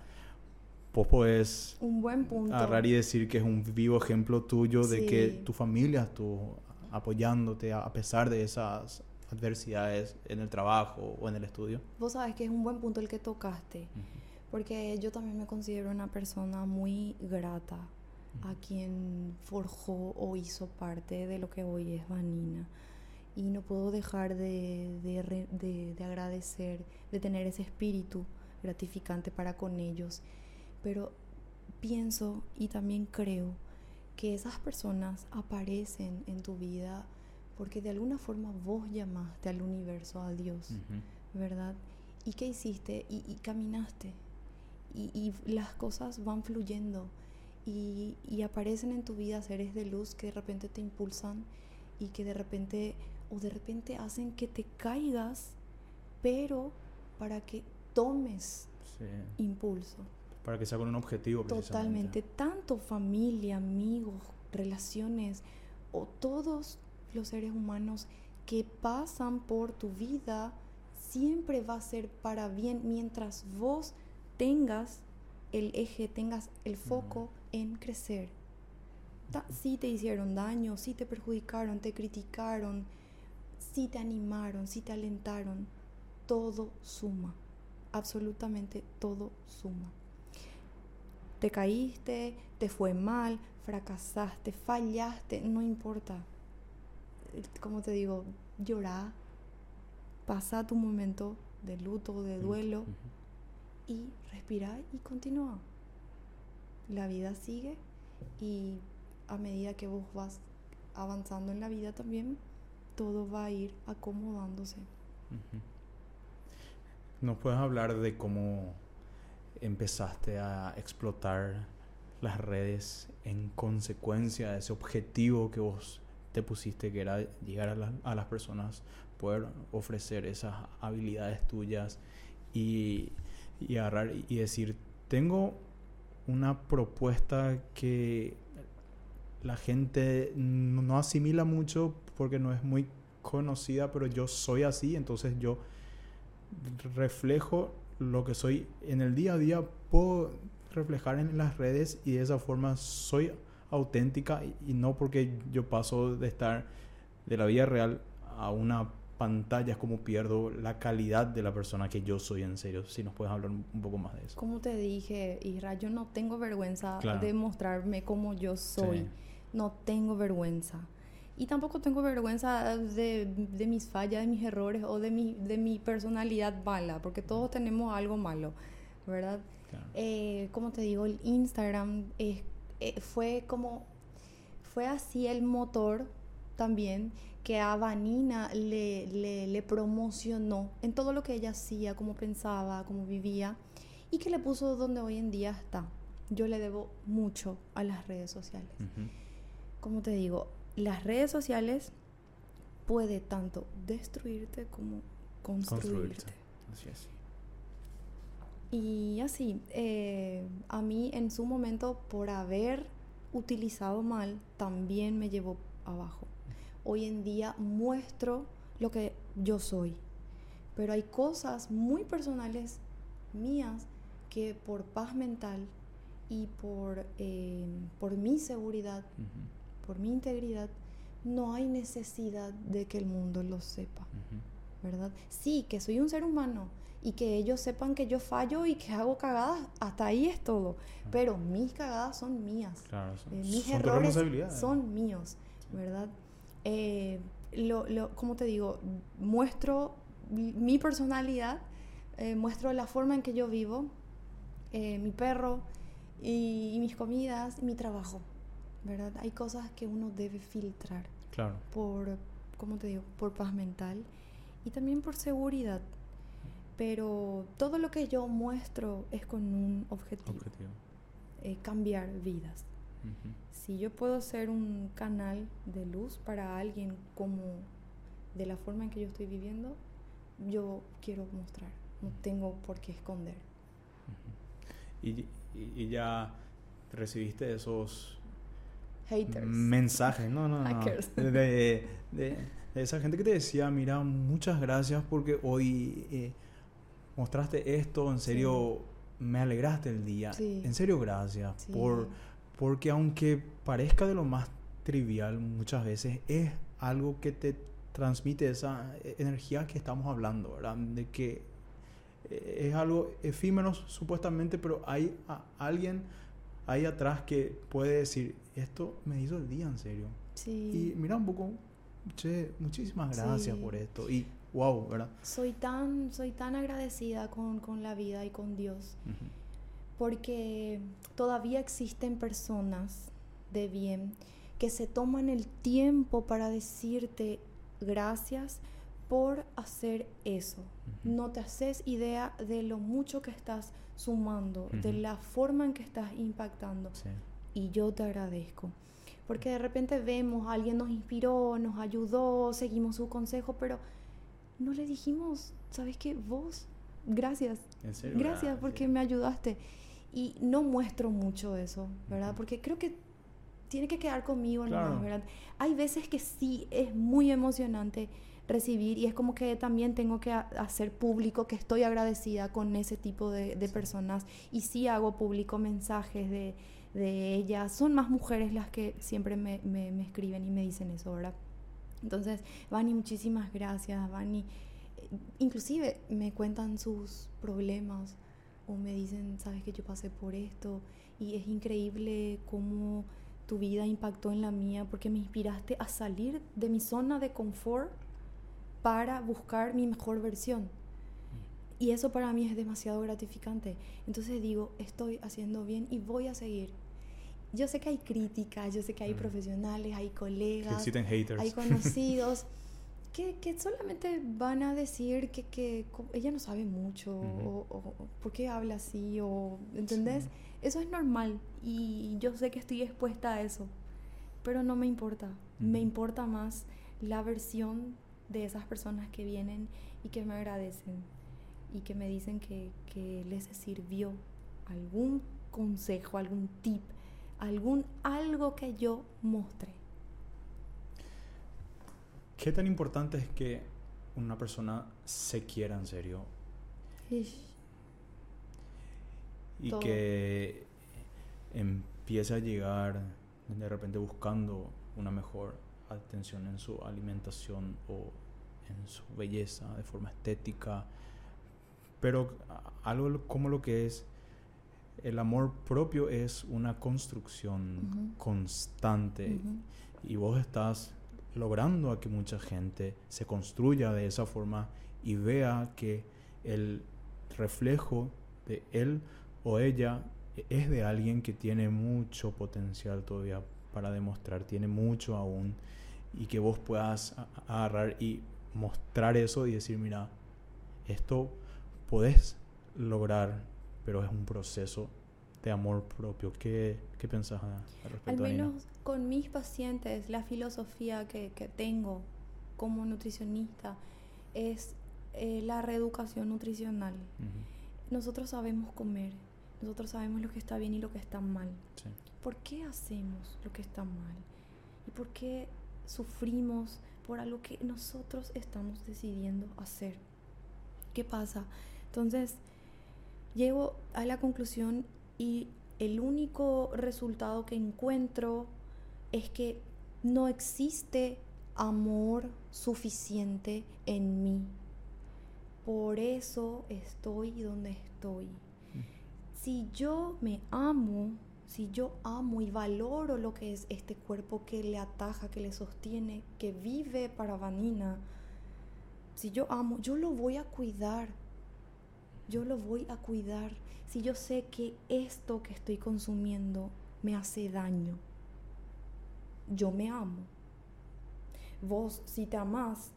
Vos podés
un buen punto.
agarrar y decir que es un vivo ejemplo tuyo de que tu familia estuvo apoyándote a pesar de esas adversidades en el trabajo o en el estudio.
Vos sabes que es un buen punto el que tocaste, porque yo también me considero una persona muy grata a quien forjó o hizo parte de lo que hoy es Vanina. Y no puedo dejar de, de, de agradecer, de tener ese espíritu gratificante para con ellos. Pero pienso y también creo que esas personas aparecen en tu vida porque de alguna forma vos llamaste al universo, a Dios, ¿verdad? ¿Y qué hiciste? Y, caminaste. Y, las cosas van fluyendo. Y, y, aparecen en tu vida seres de luz que de repente te impulsan y que de repente, o de repente hacen que te caigas, pero para que tomes impulso.
Para que sea con un objetivo.
Totalmente. Tanto familia, amigos, relaciones, o todos los seres humanos que pasan por tu vida siempre va a ser para bien mientras vos tengas el eje, tengas el foco en crecer. Si te hicieron daño, si te perjudicaron, te criticaron, si te animaron, si te alentaron, todo suma. Absolutamente todo suma. Te caíste, te fue mal, fracasaste, fallaste, no importa como te digo, llorar, pasa tu momento de luto, de duelo y respirar y continúa. La vida sigue y a medida que vos vas avanzando en la vida también, todo va a ir acomodándose.
¿Nos puedes hablar de cómo empezaste a explotar las redes en consecuencia de ese objetivo que vos te pusiste, que era llegar a, las personas, poder ofrecer esas habilidades tuyas y, y agarrar y decir, tengo una propuesta que la gente no asimila mucho porque no es muy conocida, pero yo soy así, entonces yo reflejo lo que soy en el día a día, puedo reflejar en las redes y de esa forma soy auténtica y, no porque yo paso de estar de la vida real a una pantalla es como pierdo la calidad de la persona que yo soy en serio. Si nos puedes hablar un poco más de eso.
Como te dije, Isra, yo no tengo vergüenza de mostrarme como yo soy. No tengo vergüenza. Y tampoco tengo vergüenza de, de, mis fallas, de mis errores o de mi, de mi personalidad mala, porque todos tenemos algo malo, ¿verdad? Eh, como te digo, el Instagram es eh, fue como, fue así el motor también que a Vanina le, le, promocionó en todo lo que ella hacía, cómo pensaba, cómo vivía y que le puso donde hoy en día está. Yo le debo mucho a las redes sociales. Como te digo, las redes sociales puede tanto destruirte como construirte. Así es. Y así, eh, a mí en su momento, por haber utilizado mal, también me llevó abajo. Hoy en día muestro lo que yo soy, pero hay cosas muy personales mías que por paz mental y por, eh, por mi seguridad, por mi integridad, no hay necesidad de que el mundo lo sepa, ¿verdad? Sí, que soy un ser humano y que ellos sepan que yo fallo y que hago cagadas, hasta ahí es todo. Pero mis cagadas son mías. Claro, son, eh, mis errores son míos, ¿verdad? Eh, lo, lo, como te digo, muestro mi personalidad, eh, muestro la forma en que yo vivo, mi perro y, y, mis comidas, mi trabajo, ¿verdad? Hay cosas que uno debe filtrar. Claro. Por, ¿cómo te digo? Por paz mental y también por seguridad pero todo lo que yo muestro es con un objetivo, eh, cambiar vidas. Si yo puedo ser un canal de luz para alguien como de la forma en que yo estoy viviendo, yo quiero mostrar, no tengo por qué esconder.
y, y, ya recibiste esos Haters. mensajes, no, no, no, de, de, esa gente que te decía, mira, muchas gracias porque hoy... Eh, mostraste esto, en serio me alegraste el día. En serio, gracias. Por, porque aunque parezca de lo más trivial, muchas veces es algo que te transmite esa energía que estamos hablando, ¿verdad? De que eh, es algo efímero supuestamente, pero hay alguien ahí atrás que puede decir, esto me hizo el día en serio. Y mira un poco, che, muchísimas gracias por esto. Y wow, ¿verdad?
Soy tan, soy tan agradecida con, con la vida y con Dios, porque todavía existen personas de bien que se toman el tiempo para decirte gracias por hacer eso. No te haces idea de lo mucho que estás sumando, de la forma en que estás impactando. Y yo te agradezco. Porque de repente vemos, alguien nos inspiró, nos ayudó, seguimos su consejo, pero no le dijimos, ¿sabes qué? Vos, gracias. Gracias porque me ayudaste. Y no muestro mucho eso, ¿verdad? Porque creo que tiene que quedar conmigo, ¿verdad? Hay veces que sí es muy emocionante recibir y es como que también tengo que hacer público que estoy agradecida con ese tipo de, personas y sí hago público mensajes de, ellas. Son más mujeres las que siempre me, me escriben y me dicen eso, ¿verdad? Entonces, Vani, muchísimas gracias, Vani. Eh, inclusive me cuentan sus problemas o me dicen, sabes que yo pasé por esto y es increíble cómo tu vida impactó en la mía porque me inspiraste a salir de mi zona de confort para buscar mi mejor versión. Y eso para mí es demasiado gratificante. Entonces digo, estoy haciendo bien y voy a seguir yo sé que hay críticas, yo sé que hay mm. profesionales, hay colegas, hay conocidos que, que, solamente van a decir que, que ella no sabe mucho o, por qué habla así o ¿entendés? Eso es normal y yo sé que estoy expuesta a eso, pero no me importa. Me importa más la versión de esas personas que vienen y que me agradecen y que me dicen que, que les sirvió algún consejo, algún tip algún algo que yo mostré.
¿Qué tan importante es que una persona se quiera en serio? Y que empiece a llegar de repente buscando una mejor atención en su alimentación o en su belleza de forma estética, pero algo como lo que es el amor propio es una construcción constante. Y vos estás logrando a que mucha gente se construya de esa forma y vea que el reflejo de él o ella es de alguien que tiene mucho potencial todavía para demostrar, tiene mucho aún y que vos puedas agarrar y mostrar eso y decir, mira, esto podés lograr pero es un proceso de amor propio. ¿Qué, qué pensás al
respecto? Al menos con mis pacientes, la filosofía que, que tengo como nutricionista es eh, la reeducación nutricional. Nosotros sabemos comer, nosotros sabemos lo que está bien y lo que está mal. ¿Por qué hacemos lo que está mal? ¿Y por qué sufrimos por algo que nosotros estamos decidiendo hacer? ¿Qué pasa? Entonces, llego a la conclusión y el único resultado que encuentro es que no existe amor suficiente en mí. Por eso estoy donde estoy. Si yo me amo, si yo amo y valoro lo que es este cuerpo que le ataja, que le sostiene, que vive para Vanina, si yo amo, yo lo voy a cuidar. Yo lo voy a cuidar. Si yo sé que esto que estoy consumiendo me hace daño, yo me amo. Vos, si te amas,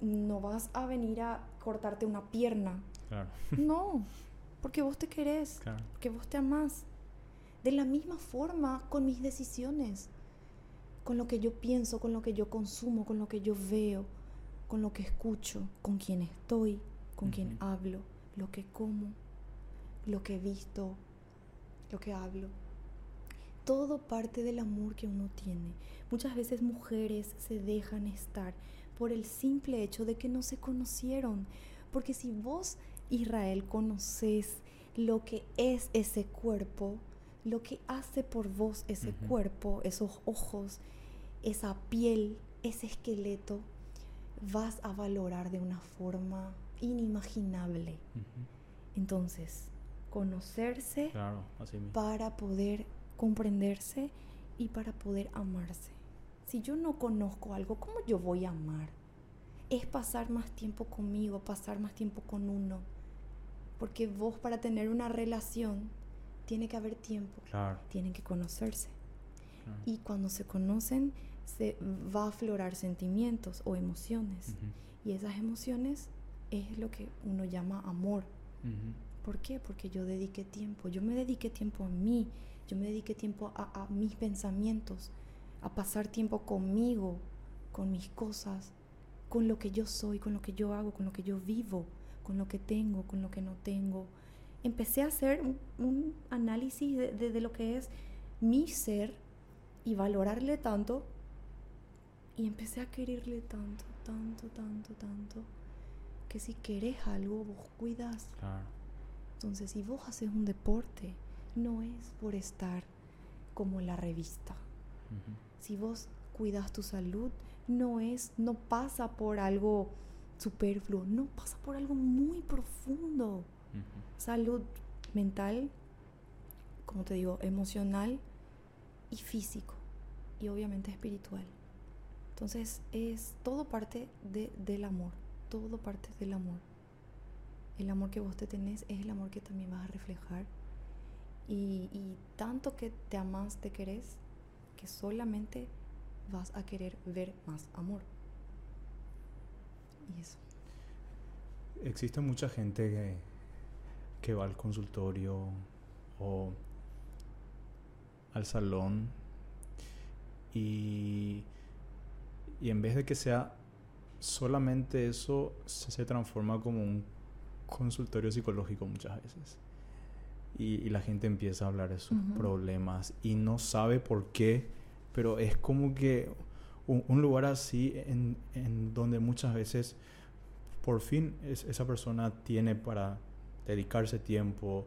no vas a venir a cortarte una pierna. Claro. No, porque vos te querés, claro. porque vos te amás. De la misma forma con mis decisiones, con lo que yo pienso, con lo que yo consumo, con lo que yo veo con lo que escucho, con quién estoy, con quién hablo, lo que como, lo que he visto, lo que hablo. Todo parte del amor que uno tiene. Muchas veces mujeres se dejan estar por el simple hecho de que no se conocieron. Porque si vos, Israel, conoces lo que es ese cuerpo, lo que hace por vos ese cuerpo, esos ojos, esa piel, ese esqueleto, vas a valorar de una forma inimaginable. Entonces, conocerse para poder comprenderse y para poder amarse. Si yo no conozco algo, ¿cómo yo voy a amar? Es pasar más tiempo conmigo, pasar más tiempo con uno. Porque vos para tener una relación tiene que haber tiempo. Tienen que conocerse. Y cuando se conocen, se va a aflorar sentimientos o emociones. Y esas emociones es lo que uno llama amor. ¿Por qué? Porque yo dediqué tiempo, yo me dediqué tiempo a mí, yo me dediqué tiempo a, mis pensamientos, a pasar tiempo conmigo, con mis cosas, con lo que yo soy, con lo que yo hago, con lo que yo vivo, con lo que tengo, con lo que no tengo. Empecé a hacer un, análisis de lo que es mi ser y valorarle tanto y empecé a quererle tanto, tanto, tanto, tanto, que si querés algo, vos cuidas. Entonces, si vos haces un deporte, no es por estar como la revista. Si vos cuidas tu salud, no es, no pasa por algo superfluo, no pasa por algo muy profundo. Salud mental, como te digo, emocional y físico y obviamente espiritual. Entonces es todo parte del amor, todo parte del amor. El amor que vos te tenés es el amor que también vas a reflejar. Y, tanto que te amas, te querés, que solamente vas a querer ver más amor. Y eso.
Existe mucha gente que, que va al consultorio o al salón y y en vez de que sea solamente eso, se, transforma como un consultorio psicológico muchas veces. Y, la gente empieza a hablar de sus problemas y no sabe por qué, pero es como que un, lugar así en, en, donde muchas veces por fin esa persona tiene para dedicarse tiempo,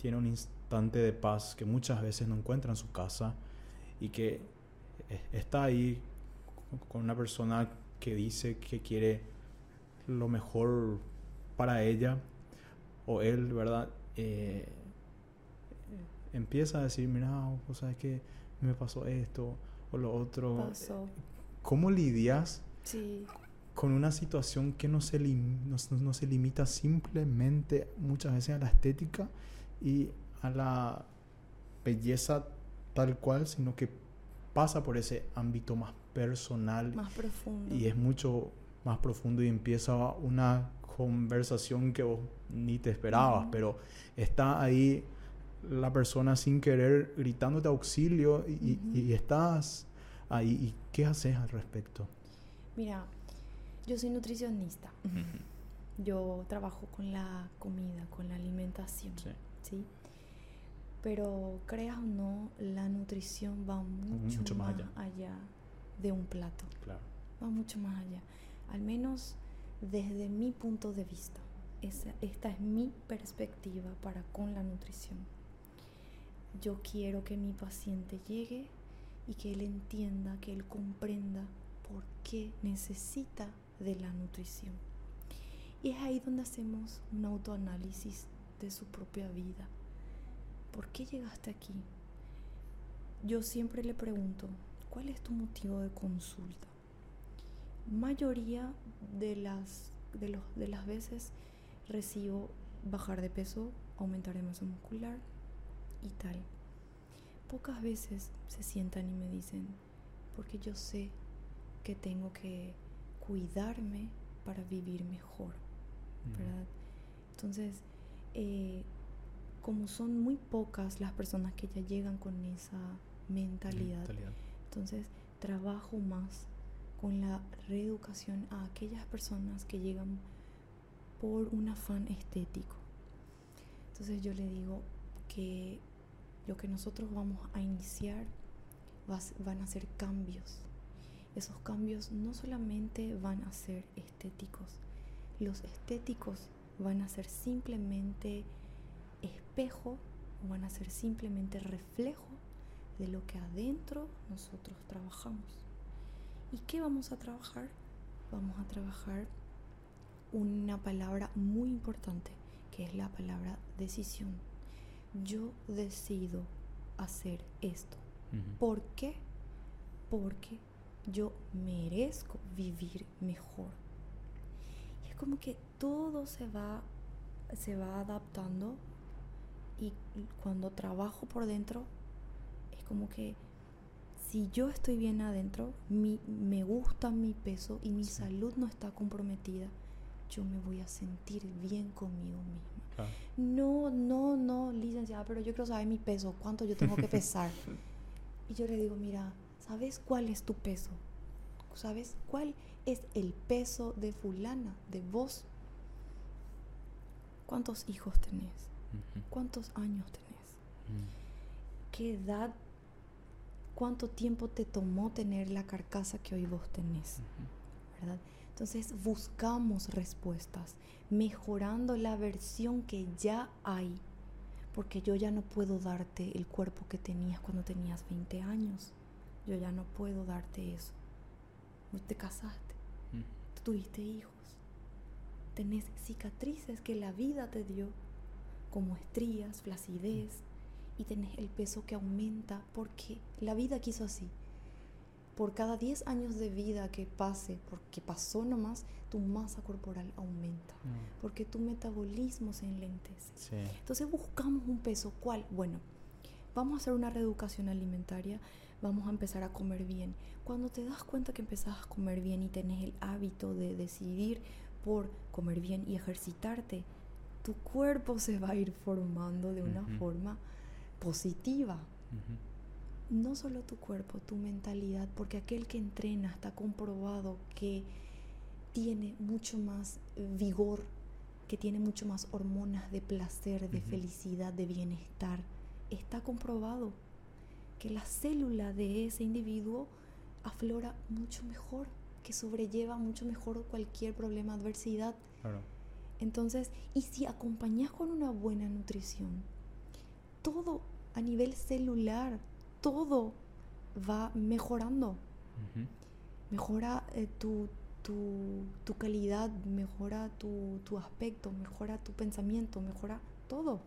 tiene un instante de paz que muchas veces no encuentra en su casa y que e, está ahí con una persona que dice que quiere lo mejor para ella o él, ¿verdad? Eh, empieza a decir, mira, o sea, es que me pasó esto o lo otro. ¿Cómo lidias con una situación que no se, no se limita simplemente muchas veces a la estética y a la belleza tal cual, sino que pasa por ese ámbito más personal.
Más profundo.
Y es mucho más profundo y empieza una conversación que vos ni te esperabas, pero está ahí la persona sin querer gritándote auxilio y, y, estás ahí. ¿Y qué haces al respecto?
Mira, Yo soy nutricionista. Yo trabajo con la comida, con la alimentación. Sí. Pero creas o no, la nutrición va mucho, más, allá. De un plato. Claro. Va mucho más allá. Al menos desde mi punto de vista. esta es mi perspectiva para con la nutrición. Yo quiero que mi paciente llegue y que él entienda, que él comprenda por qué necesita de la nutrición. Y es ahí donde hacemos un autoanálisis de su propia vida. ¿Por qué llegaste aquí? Yo siempre le pregunto, ¿cuál es tu motivo de consulta? Mayoría de las, de los, de las veces recibo bajar de peso, aumentar de masa muscular y tal. Pocas veces se sientan y me dicen, porque yo sé que tengo que cuidarme para vivir mejor, ¿verdad? Entonces, eh, como son muy pocas las personas que ya llegan con esa mentalidad, entonces trabajo más con la reeducación a aquellas personas que llegan por un afán estético. Entonces yo le digo que lo que nosotros vamos a iniciar van a ser cambios esos cambios no solamente van a ser estéticos, los estéticos van a ser simplemente espejo van a ser simplemente reflejo de lo que adentro nosotros trabajamos. ¿Y qué vamos a trabajar? Vamos a trabajar una palabra muy importante, que es la palabra decisión. Yo decido hacer esto. ¿Por qué? Porque yo merezco vivir mejor. Y es como que todo se va, se va adaptando y cuando trabajo por dentro, como que si yo estoy bien adentro, mi, me gusta mi peso y mi salud no está comprometida, yo me voy a sentir bien conmigo misma. No, no, no, licenciada, pero yo quiero saber mi peso, cuánto yo tengo que pesar. y yo le digo, mira, ¿Sabes cuál es tu peso? ¿Sabes cuál es el peso de fulana, de vos? ¿Cuántos hijos tenés? ¿Cuántos años tenés? ¿Qué edad? ¿Cuánto tiempo te tomó tener la carcasa que hoy vos tenés? ¿Verdad? Entonces buscamos respuestas, mejorando la versión que ya hay, porque yo ya no puedo darte el cuerpo que tenías cuando tenías 20 años yo ya no puedo darte eso. Te casaste, tuviste hijos, tenés cicatrices que la vida te dio, como estrías, flacidez, y tenés el peso que aumenta porque la vida quiso así. Por cada 10 años de vida que pase, porque pasó nomás, tu masa corporal aumenta, mm. porque tu metabolismo se enlentece. Entonces buscamos un peso, ¿cuál? Bueno, vamos a hacer una reeducación alimentaria vamos a empezar a comer bien. Cuando te das cuenta que empezás a comer bien y tenés el hábito de decidir por comer bien y ejercitarte, tu cuerpo se va a ir formando de una forma positiva. No solo tu cuerpo, tu mentalidad, porque aquel que entrena está comprobado que tiene mucho más vigor, que tiene mucho más hormonas de placer, de felicidad, de bienestar. Está comprobado que la célula de ese individuo aflora mucho mejor, que sobrelleva mucho mejor cualquier problema, adversidad. Entonces, y si acompañas con una buena nutrición, todo a nivel celular, todo va mejorando. Mejora eh, tu, tu, calidad, mejora tu, tu aspecto, mejora tu pensamiento, mejora todo.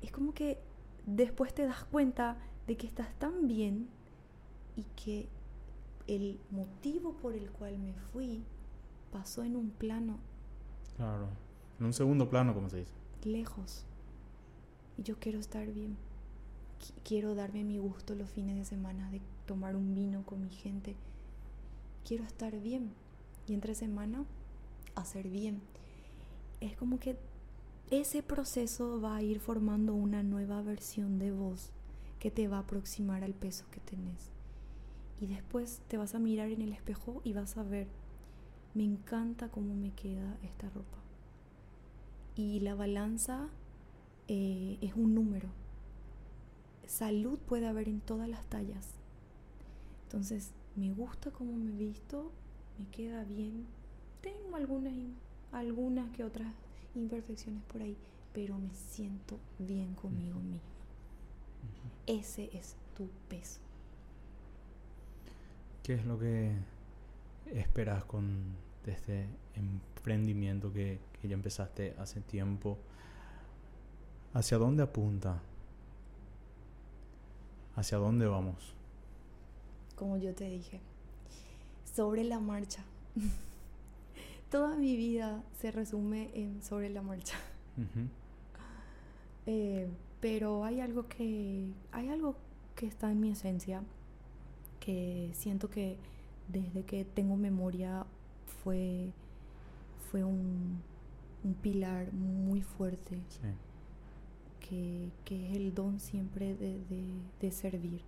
Es como que después te das cuenta de que estás tan bien y que el motivo por el cual me fui pasó en un plano.
Claro, en un segundo plano, como se dice.
Lejos. Y yo quiero estar bien. quiero darme mi gusto los fines de semana de tomar un vino con mi gente. Quiero estar bien. Y entre semana, hacer bien. Es como que ese proceso va a ir formando una nueva versión de vos que te va a aproximar al peso que tenés. Y después te vas a mirar en el espejo y vas a ver me encanta cómo me queda esta ropa. Y la balanza eh, es un número. Salud puede haber en todas las tallas. Entonces, me gusta cómo me visto, me queda bien. Tengo algunas, algunas que otras imperfecciones por ahí, pero me siento bien conmigo misma. Ese es tu peso.
¿Qué es lo que esperas con este emprendimiento que, que ya empezaste hace tiempo? ¿Hacia dónde apunta? ¿Hacia dónde vamos?
Como yo te dije, sobre la marcha. Toda mi vida se resume en sobre la marcha. Eh, pero hay algo que hay algo que está en mi esencia que siento que desde que tengo memoria fue fue un, un pilar muy fuerte que, que, es el don siempre de, de servir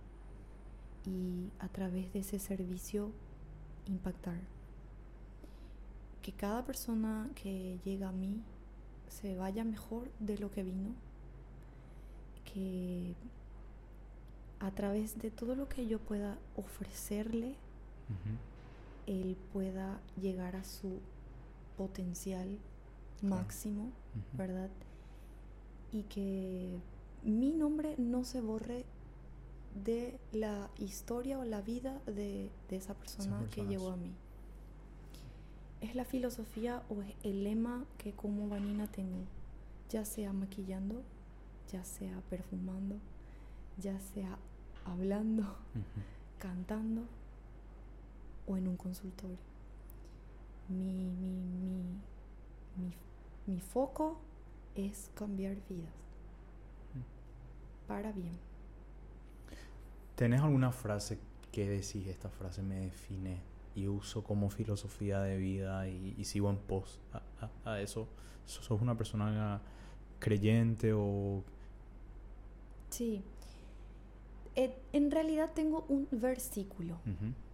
y a través de ese servicio impactar. Que cada persona que llega a mí se vaya mejor de lo que vino que a través de todo lo que yo pueda ofrecerle, él pueda llegar a su potencial máximo, ¿verdad? Y que mi nombre no se borre de la historia o la vida de, esa persona que llegó a mí. Es la filosofía o es el lema que como Vanina tengo, ya sea maquillando, ya sea perfumando, ya sea hablando, cantando o en un consultorio. Mi, mi, foco es cambiar vidas para bien.
¿Tenés alguna frase que decís, esta frase me define y uso como filosofía de vida y, sigo en pos a, a, eso? ¿Sos una persona creyente o
Sí. Eh, en realidad tengo un versículo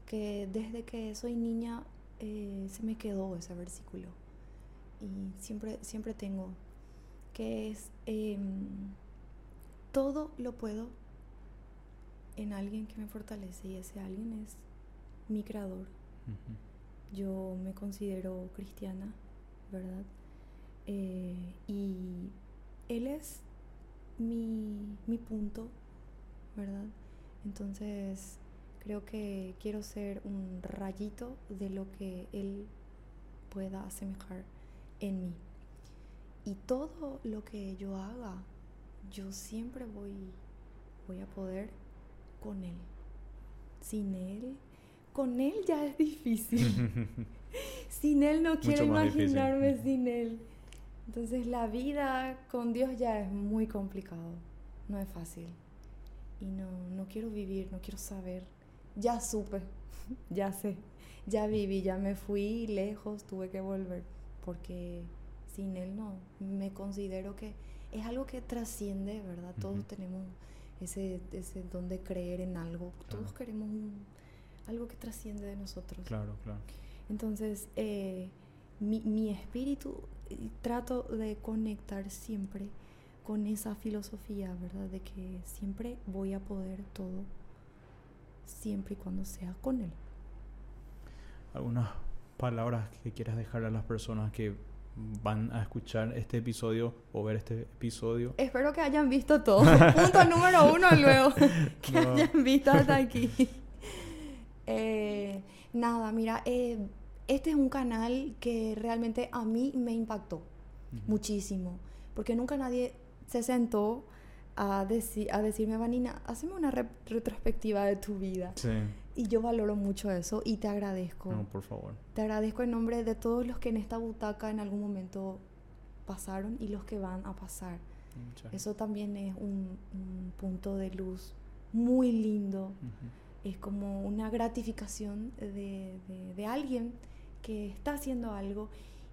que desde que soy niña eh, se me quedó ese versículo y siempre, siempre tengo, que es, em, todo lo puedo en alguien que me fortalece y ese alguien es mi creador. Yo me considero cristiana, ¿verdad? Eh, y Él es mi, mi punto, ¿verdad? Entonces creo que quiero ser un rayito de lo que Él pueda asemejar en mí. Y todo lo que yo haga, yo siempre voy, voy a poder con Él. Sin Él, con Él ya es difícil. sin Él no quiero imaginarme sin Él. Entonces la vida con Dios ya es muy complicado, no es fácil. Y no, no quiero vivir, no quiero saber. Ya supe, ya sé, ya viví, ya me fui lejos, tuve que volver, porque sin Él no, me considero que es algo que trasciende, ¿verdad? Todos tenemos ese, ese don de creer en algo, todos queremos algo que trasciende de nosotros.
Claro, claro.
Entonces, eh, mi, mi espíritu trato de conectar siempre con esa filosofía, ¿verdad? De que siempre voy a poder todo, siempre y cuando sea con Él.
¿Algunas palabras que quieras dejar a las personas que van a escuchar este episodio o ver este episodio?
Espero que hayan visto todo. Punto número uno luego. Que hayan visto hasta aquí. Eh, nada, mira, eh, este es un canal que realmente a mí me impactó muchísimo, porque nunca nadie se sentó a, a decirme, Vanina, hazme una retrospectiva de tu vida. Y yo valoro mucho eso y te agradezco.
No, por favor.
Te agradezco en nombre de todos los que en esta butaca en algún momento pasaron y los que van a pasar. Eso también es un, punto de luz muy lindo. Es como una gratificación de, de alguien que está haciendo algo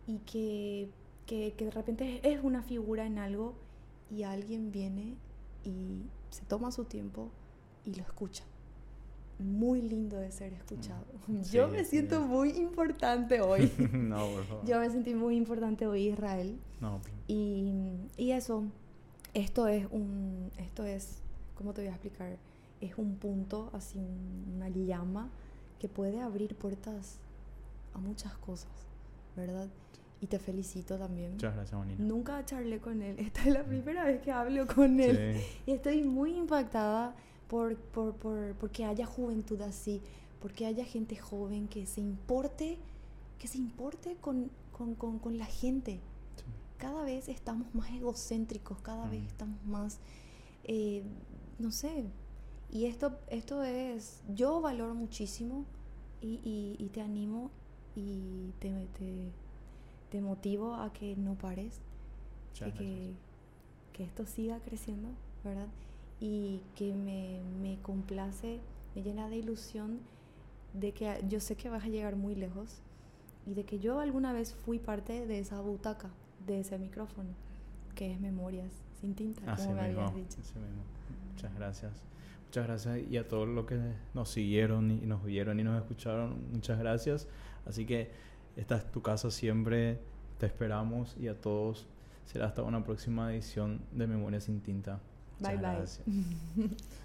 y que, que, de repente es una figura en algo y alguien viene y se toma su tiempo y lo escucha. Muy lindo de ser escuchado. Yo me siento muy importante hoy. no, por favor. Yo me sentí muy importante hoy, Israel. No. Y, y eso, esto es un, esto es, ¿cómo te voy a explicar? Es un punto, así una llama que puede abrir puertas a muchas cosas, ¿verdad? Y te felicito también.
Muchas gracias, Bonita.
Nunca charlé con él. Esta es la primera vez que hablo con él. Y estoy muy impactada por, por, por, porque haya juventud así, porque haya gente joven que se importe, que se importe con, con, con, con la gente. Cada vez estamos más egocéntricos, cada vez estamos más, eh, no sé, y esto, esto es, yo valoro muchísimo y, y, y te animo y te, te, te, motivo a que no pares, que, que esto siga creciendo, ¿verdad? Y que me, me complace, me llena de ilusión de que yo sé que vas a llegar muy lejos y de que yo alguna vez fui parte de esa butaca, de ese micrófono, que es Memorias sin tinta, como me habías dicho.
Muchas gracias. Muchas gracias y a todos los que nos siguieron y nos vieron y nos escucharon, muchas gracias. Así que esta es tu casa siempre, te esperamos y a todos será hasta una próxima edición de Memorias sin tinta.
Bye bye.